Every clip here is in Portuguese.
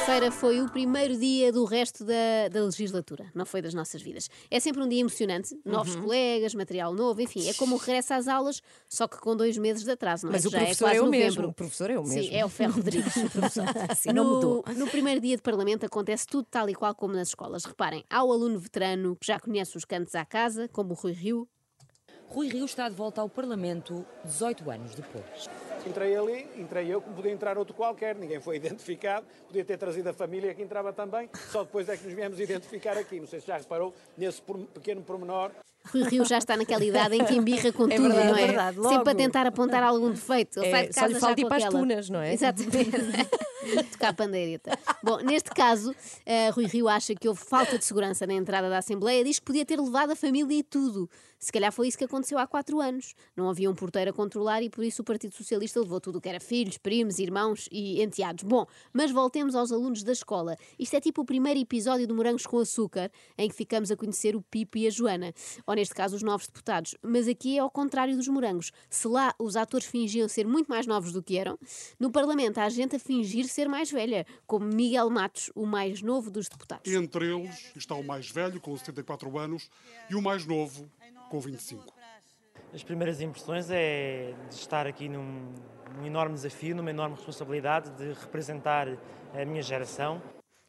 Segunda-feira foi o primeiro dia do resto da, da legislatura, não foi das nossas vidas. É sempre um dia emocionante, novos Uhum. colegas, material novo, enfim, é como o regresso às aulas, só que com dois meses de atraso, não é? Mas o Já professor quase é o novembro. mesmo, o professor é o mesmo. Sim, é o Ferro Rodrigues, o professor. Assim não no, mudou. no primeiro dia de Parlamento acontece tudo tal e qual como nas escolas. Reparem, há o aluno veterano que já conhece os cantos à casa, como o Rui Rio, Rui Rio está de volta ao Parlamento 18 anos depois. Entrei ali, entrei eu, como podia entrar outro qualquer, ninguém foi identificado, podia ter trazido a família que entrava também, só depois é que nos viemos identificar aqui. Não sei se já reparou nesse pequeno pormenor. Rui Rio já está naquela idade em que embirra com É tudo, verdade, não é? é verdade, Sempre a tentar apontar algum defeito. Ele É, sai de só casa lhe já falta ir para as tunas, não é? Exatamente. Tocar pandeireta. Bom, neste caso, eh, Rui Rio acha que houve falta de segurança na entrada da Assembleia, diz que podia ter levado a família e tudo. Se calhar foi isso que aconteceu há quatro anos. Não havia um porteiro a controlar e por isso o Partido Socialista levou tudo o que era filhos, primos, irmãos e enteados. Bom, mas voltemos aos alunos da escola. Isto é tipo o primeiro episódio do Morangos com Açúcar, em que ficamos a conhecer o Pipo e a Joana, ou neste caso os novos deputados. Mas aqui é ao contrário dos morangos. Se lá os atores fingiam ser muito mais novos do que eram, no Parlamento há gente a fingir ser mais velha, como Miguel Matos, o mais novo dos deputados. Entre eles está o mais velho, com 74 anos, e o mais novo, com 25. As primeiras impressões é de estar aqui num, num enorme desafio, numa enorme responsabilidade de representar a minha geração.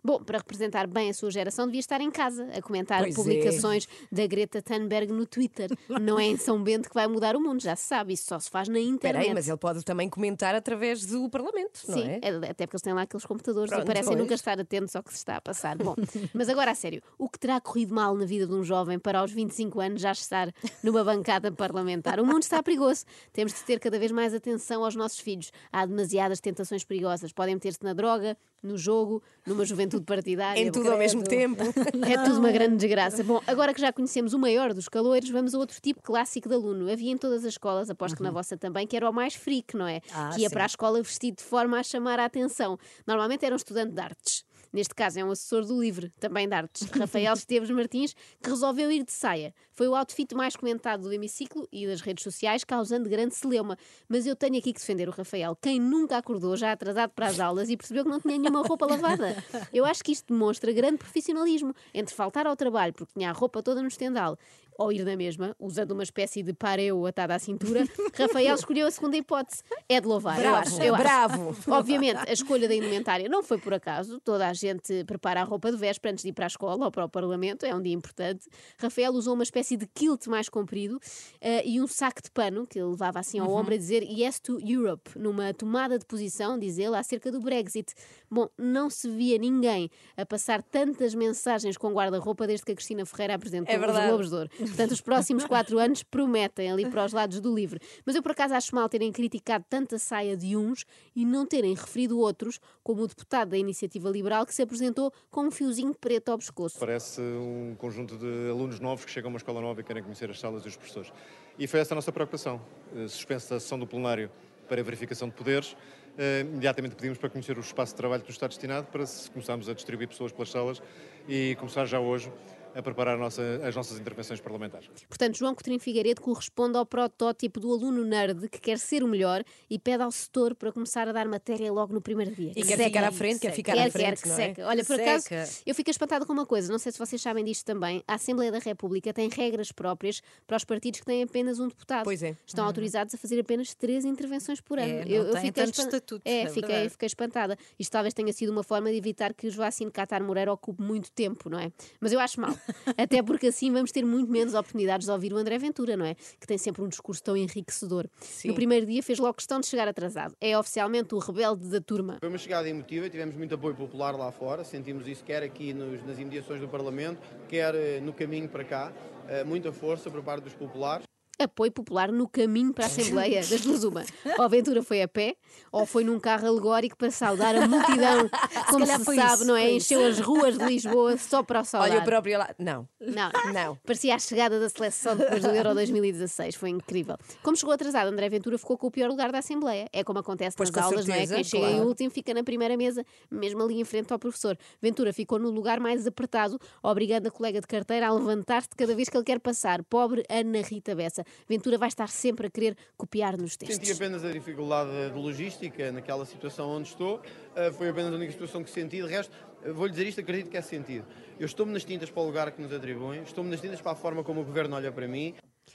Bom, para representar bem a sua geração, devia estar em casa a comentar Pois é. publicações da Greta Thunberg no Twitter. Não é em São Bento que vai mudar o mundo, já se sabe, isso só se faz na internet. Espera aí, mas ele pode também comentar através do Parlamento, não Sim, é? é- até porque eles têm lá aqueles computadores Pronto, e parecem pois. nunca estar atentos ao que se está a passar. Bom, mas agora a sério, o que terá corrido mal na vida de um jovem para aos 25 anos já estar numa bancada parlamentar? O mundo está perigoso. Temos de ter cada vez mais atenção aos nossos filhos. Há demasiadas tentações perigosas. Podem meter-se na droga, no jogo, numa juventude partidária. Em tudo ao mesmo tempo. É tudo uma grande desgraça. Bom, agora que já conhecemos o maior dos caloiros, vamos a outro tipo clássico de aluno. Havia em todas as escolas, aposto que na vossa também, que era o mais freak, não é? Ah, que ia sim. para a escola vestido de forma a chamar a atenção. Normalmente era um estudante de artes. Neste caso é um assessor do LIVRE, também de artes, Rafael Esteves Martins, que resolveu ir de saia. Foi o outfit mais comentado do hemiciclo e das redes sociais, causando grande celeuma. Mas eu tenho aqui que defender o Rafael. Quem nunca acordou já atrasado para as aulas e percebeu que não tinha nenhuma roupa lavada? Eu acho que isto demonstra grande profissionalismo entre faltar ao trabalho porque tinha a roupa toda no estendal ou ir na mesma, usando uma espécie de pareu atada à cintura, Rafael escolheu a segunda hipótese. É de louvar, eu Bravo, acho. eu acho. bravo. Obviamente, a escolha da indumentária não foi por acaso. Toda a gente prepara a roupa de véspera antes de ir para a escola ou para o Parlamento, é um dia importante. Rafael usou uma espécie de kilt mais comprido eh, e um saco de pano que ele levava assim ao ombro a dizer Yes to Europe, numa tomada de posição, diz ele, acerca do Brexit. Bom, não se via ninguém a passar tantas mensagens com guarda-roupa desde que a Cristina Ferreira apresentou É os. Globos de Ouro. Portanto, os próximos quatro anos prometem ali para os lados do livre. Mas eu, por acaso, acho mal terem criticado tanta saia de uns e não terem referido outros, como o deputado da Iniciativa Liberal que se apresentou com um fiozinho preto ao pescoço. Parece um conjunto de alunos novos que chegam a uma escola nova e querem conhecer as salas e os professores. E foi essa a nossa preocupação. Eh, Suspensa a sessão do plenário para verificação de poderes, eh, imediatamente pedimos para conhecer o espaço de trabalho que nos está destinado, para se começarmos a distribuir pessoas pelas salas e começar já hoje a preparar a nossa- as nossas intervenções parlamentares. Portanto, João Coutinho Figueiredo corresponde ao protótipo do aluno nerd que quer ser o melhor e pede ao setor para começar a dar matéria logo no primeiro dia. E quer Seca. ficar à frente, quer ficar quer, à frente, quer que não é? seca. Olha, por Seca. acaso, eu fico espantada com uma coisa, não sei se vocês sabem disto também, a Assembleia da República tem regras próprias para os partidos que têm apenas um deputado. Pois é. Estão autorizados a fazer apenas três intervenções por ano. É, não têm tantos espan- estatutos, É, é fiquei, fiquei espantada. Isto talvez tenha sido uma forma de evitar que Joacim Catar Moreira ocupe muito tempo, não é? Mas eu acho mal. Até porque assim vamos ter muito menos oportunidades de ouvir o André Ventura, não é? Que tem sempre um discurso tão enriquecedor. No primeiro dia fez logo questão de chegar atrasado. É oficialmente o rebelde da turma. Foi uma chegada emotiva, tivemos muito apoio popular lá fora, sentimos isso quer aqui nos- nas imediações do Parlamento, quer eh, no caminho para cá, Eh, muita força por parte dos populares. Apoio popular no caminho para a Assembleia, das duas uma. Ou a aventura foi a pé, ou foi num carro alegórico para saudar a multidão, como se foi sabe, isso, não é? Encheu as ruas de Lisboa só para o saudar. Olha, o próprio lá. Não. Não, Não. Parecia a chegada da seleção depois do Euro 2016. Foi incrível. Como chegou atrasado, André Ventura ficou com o pior lugar da Assembleia. É como acontece Pois, nas com aulas, não é? certeza, Quem chega em claro. último fica na primeira mesa, mesmo ali em frente ao professor. Ventura ficou no lugar mais apertado, obrigando a colega de carteira a levantar-se cada vez que ele quer passar. Pobre Ana Rita Bessa. Ventura vai estar sempre a querer copiar nos Senti testes. apenas a dificuldade de logística naquela situação onde estou. Uh, Foi apenas a única situação que senti. De resto, uh, vou-lhe dizer isto, acredito que é sentido. Eu estou-me nas tintas para o lugar que nos atribuem, estou-me nas tintas para a forma como o governo olha para mim.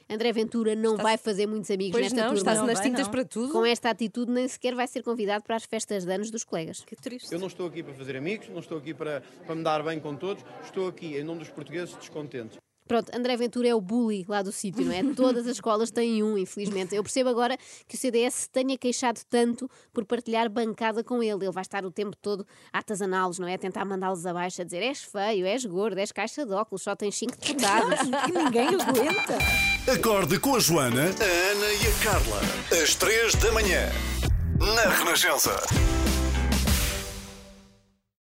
André Ventura não vai fazer muitos amigos Pois nesta não, turma. está-se Não nas tintas não. para tudo. Com esta atitude, nem sequer vai ser convidado para as festas de anos dos colegas. Que triste. Eu não estou aqui para fazer amigos, não estou aqui para, para me dar bem com todos, estou aqui em nome dos portugueses descontentes. Pronto, André Ventura é o bully lá do sítio, não é? Todas as escolas têm um, infelizmente. Eu percebo agora que o CDS se tenha queixado tanto por partilhar bancada com ele. Ele vai estar o tempo todo a atazaná-los, não é? A tentar mandá-los abaixo, a dizer és feio, és gordo, és caixa de óculos, só tens cinco deputados. Que ninguém aguenta. Acorde com a Joana, a Ana e a Carla. Às três da manhã. Na Renascença.